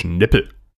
Schnippel.